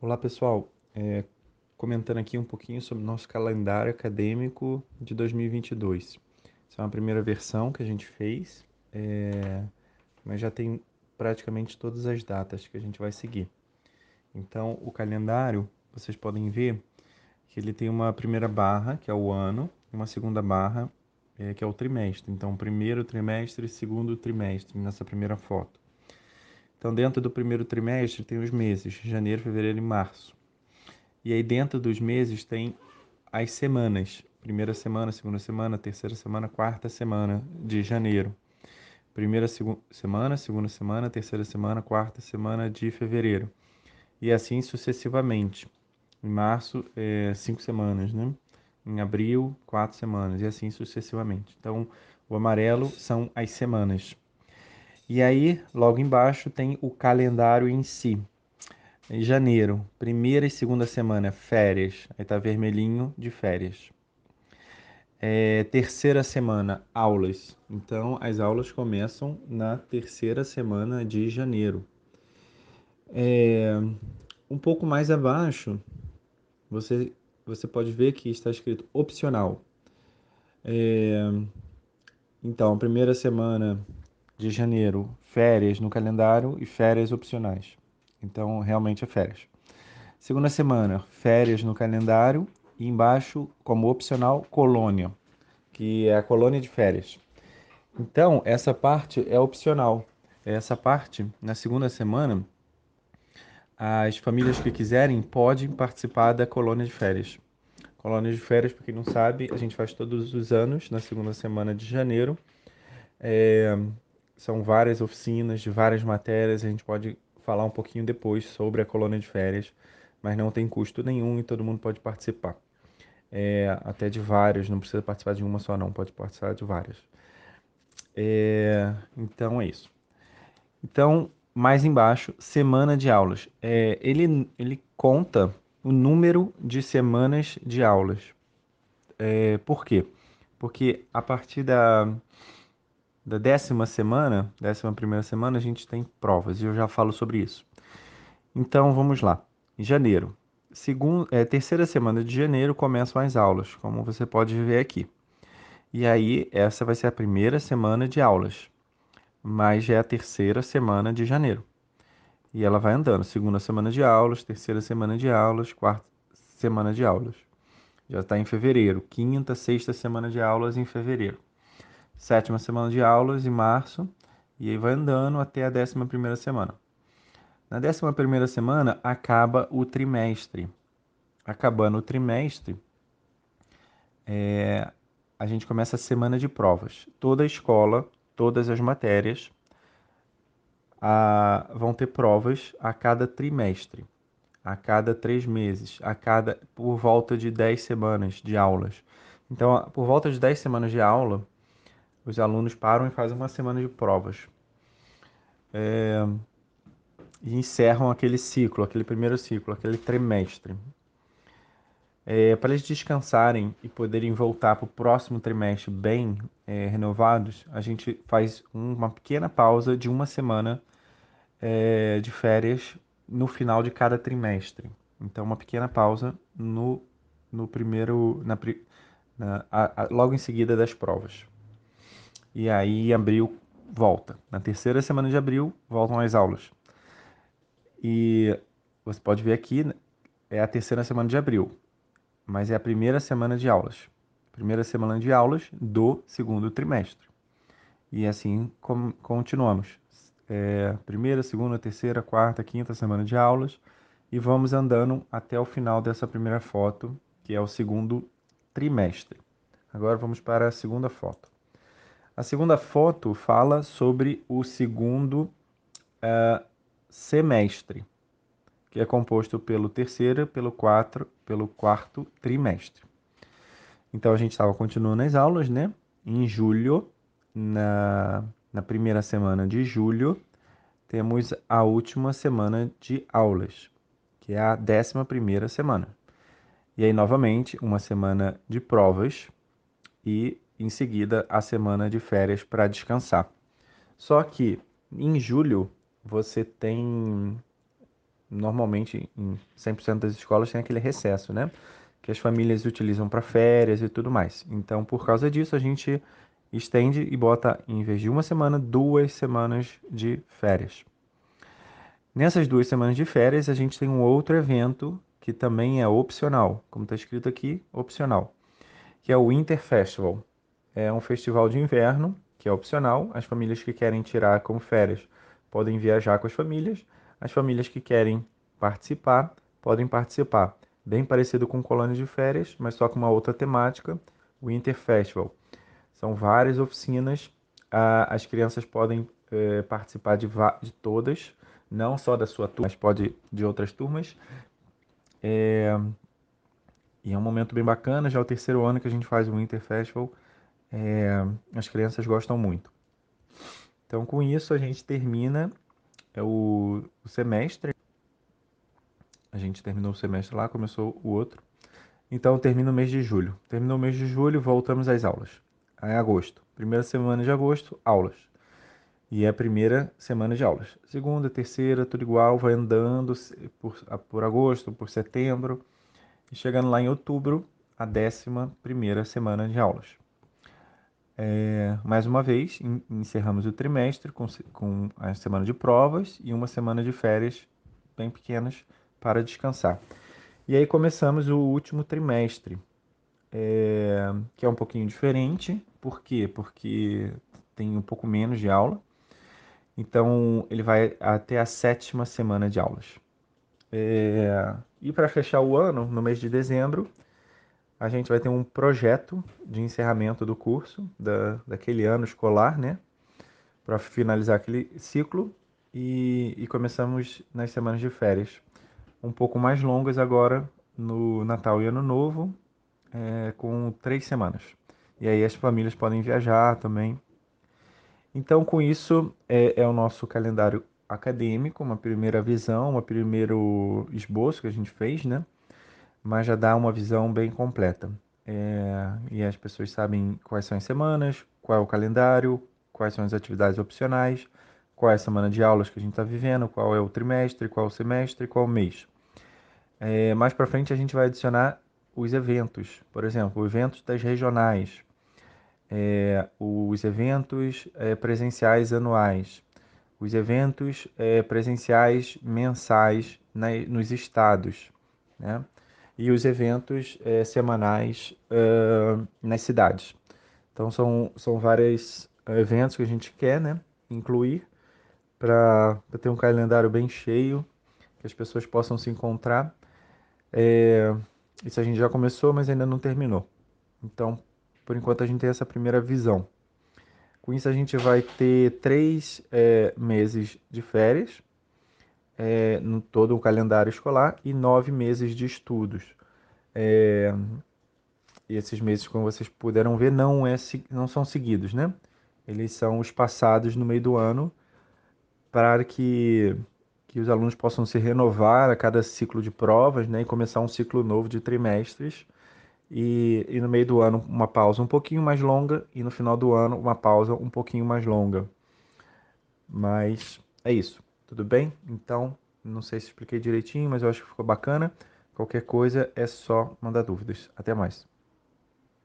Olá pessoal, é, comentando aqui um pouquinho sobre o nosso calendário acadêmico de 2022. Essa é uma primeira versão que a gente fez, é, mas já tem praticamente todas as datas que a gente vai seguir. Então, o calendário, vocês podem ver que ele tem uma primeira barra, que é o ano, e uma segunda barra, é, que é o trimestre. Então, primeiro trimestre segundo trimestre, nessa primeira foto. Então, dentro do primeiro trimestre tem os meses, janeiro, fevereiro e março. E aí, dentro dos meses, tem as semanas. Primeira semana, segunda semana, terceira semana, quarta semana de janeiro. Primeira segu semana, segunda semana, terceira semana, quarta semana de fevereiro. E assim sucessivamente. Em março, é, cinco semanas, né? Em abril, quatro semanas. E assim sucessivamente. Então, o amarelo são as semanas. E aí, logo embaixo, tem o calendário em si. Em janeiro, primeira e segunda semana, férias. Aí tá vermelhinho de férias. É, terceira semana, aulas. Então, as aulas começam na terceira semana de janeiro. É, um pouco mais abaixo, você, você pode ver que está escrito opcional. É, então, primeira semana de janeiro, férias no calendário e férias opcionais. Então, realmente é férias. Segunda semana, férias no calendário e embaixo, como opcional, colônia, que é a colônia de férias. Então, essa parte é opcional. Essa parte, na segunda semana, as famílias que quiserem podem participar da colônia de férias. Colônia de férias, para quem não sabe, a gente faz todos os anos, na segunda semana de janeiro. É, são várias oficinas de várias matérias, a gente pode falar um pouquinho depois sobre a colônia de férias, mas não tem custo nenhum e todo mundo pode participar. É, até de várias, não precisa participar de uma só não, pode participar de várias. É, então é isso. Então, mais embaixo, semana de aulas. É, ele, ele conta o número de semanas de aulas. É, por quê? Porque a partir da, da décima semana, décima primeira semana, a gente tem provas e eu já falo sobre isso. Então vamos lá. Em janeiro, é, terceira semana de janeiro começam as aulas, como você pode ver aqui. E aí essa vai ser a primeira semana de aulas, mas já é a terceira semana de janeiro. E ela vai andando, segunda semana de aulas, terceira semana de aulas, quarta semana de aulas. Já está em fevereiro, quinta, sexta semana de aulas em fevereiro sétima semana de aulas em março, e aí vai andando até a décima primeira semana. Na décima primeira semana acaba o trimestre. Acabando o trimestre, é, a gente começa a semana de provas. Toda a escola, todas as matérias a, vão ter provas a cada trimestre, a cada três meses, a cada por volta de dez semanas de aulas. Então, por volta de dez semanas de aula, os alunos param e fazem uma semana de provas. É, e encerram aquele ciclo, aquele primeiro ciclo, aquele trimestre. É, para eles descansarem e poderem voltar para o próximo trimestre bem é, renovados, a gente faz uma pequena pausa de uma semana é, de férias no final de cada trimestre. Então, uma pequena pausa no, no primeiro, na, na a, a, logo em seguida das provas. E aí, abril volta. Na terceira semana de abril, voltam as aulas. E você pode ver aqui, é a terceira semana de abril, mas é a primeira semana de aulas. Primeira semana de aulas do segundo trimestre. E assim continuamos. É, primeira, segunda, terceira, quarta, quinta semana de aulas. E vamos andando até o final dessa primeira foto, que é o segundo trimestre. Agora vamos para a segunda foto. A segunda foto fala sobre o segundo uh, semestre, que é composto pelo terceiro, pelo, quatro, pelo quarto trimestre. Então a gente estava continuando as aulas, né? Em julho, na, na primeira semana de julho, temos a última semana de aulas, que é a décima primeira semana. E aí, novamente, uma semana de provas e em seguida a semana de férias para descansar. Só que em julho você tem normalmente em 100% das escolas tem aquele recesso, né? Que as famílias utilizam para férias e tudo mais. Então, por causa disso, a gente estende e bota, em vez de uma semana, duas semanas de férias. Nessas duas semanas de férias, a gente tem um outro evento que também é opcional, como está escrito aqui, opcional, que é o Winter Festival. É um festival de inverno que é opcional. As famílias que querem tirar como férias podem viajar com as famílias. As famílias que querem participar podem participar. Bem parecido com colônia de férias, mas só com uma outra temática, Winter Festival. São várias oficinas. as crianças podem eh, participar de, de todas, não só da sua turma, mas pode de outras turmas. É, e é um momento bem bacana, já é o terceiro ano que a gente faz o Winter Festival. É, as crianças gostam muito. Então, com isso, a gente termina é, o, o semestre. A gente terminou o semestre lá, começou o outro. Então, termina o mês de julho. Terminou o mês de julho, voltamos às aulas. Aí, agosto. Primeira semana de agosto, aulas. E é a primeira semana de aulas. Segunda, terceira, tudo igual, vai andando por, por agosto, por setembro. E chegando lá em outubro, a décima primeira semana de aulas. É, mais uma vez, encerramos o trimestre com, com a semana de provas e uma semana de férias bem pequenas para descansar. E aí começamos o último trimestre, é, que é um pouquinho diferente. Por quê? Porque tem um pouco menos de aula. Então, ele vai até a sétima semana de aulas. É, e para fechar o ano, no mês de dezembro, a gente vai ter um projeto de encerramento do curso, da, daquele ano escolar, né? Para finalizar aquele ciclo. E, e, começamos nas semanas de férias, um pouco mais longas agora, no Natal e Ano Novo, é, com três semanas. E aí as famílias podem viajar também. Então, com isso, é, é o nosso calendário acadêmico, uma primeira visão, um primeiro esboço que a gente fez, né? Mas já dá uma visão bem completa. É, e as pessoas sabem quais são as semanas, qual é o calendário, quais são as atividades opcionais, qual é a semana de aulas que a gente está vivendo, qual é o trimestre, qual é o semestre, qual o mês. É, mais para frente a gente vai adicionar os eventos, por exemplo, eventos das regionais, é, os eventos é, presenciais anuais, os eventos é, presenciais mensais nos estados, né? E os eventos é, semanais uh, nas cidades. Então são, são vários eventos que a gente quer né, incluir para ter um calendário bem cheio, que as pessoas possam se encontrar. É, isso a gente já começou, mas ainda não terminou. Então, por enquanto, a gente tem essa primeira visão. Com isso, a gente vai ter três é, meses de férias, é, no todo o calendário escolar e nove meses de estudos. É, e esses meses, como vocês puderam ver, não, é, não são seguidos, né? Eles são espaçados no meio do ano para que, que os alunos possam se renovar a cada ciclo de provas né? e começar um ciclo novo de trimestres. E, e no meio do ano, uma pausa um pouquinho mais longa e no final do ano, uma pausa um pouquinho mais longa. Mas é isso. Tudo bem? Então, não sei se expliquei direitinho, mas eu acho que ficou bacana. Qualquer coisa é só mandar dúvidas. Até mais.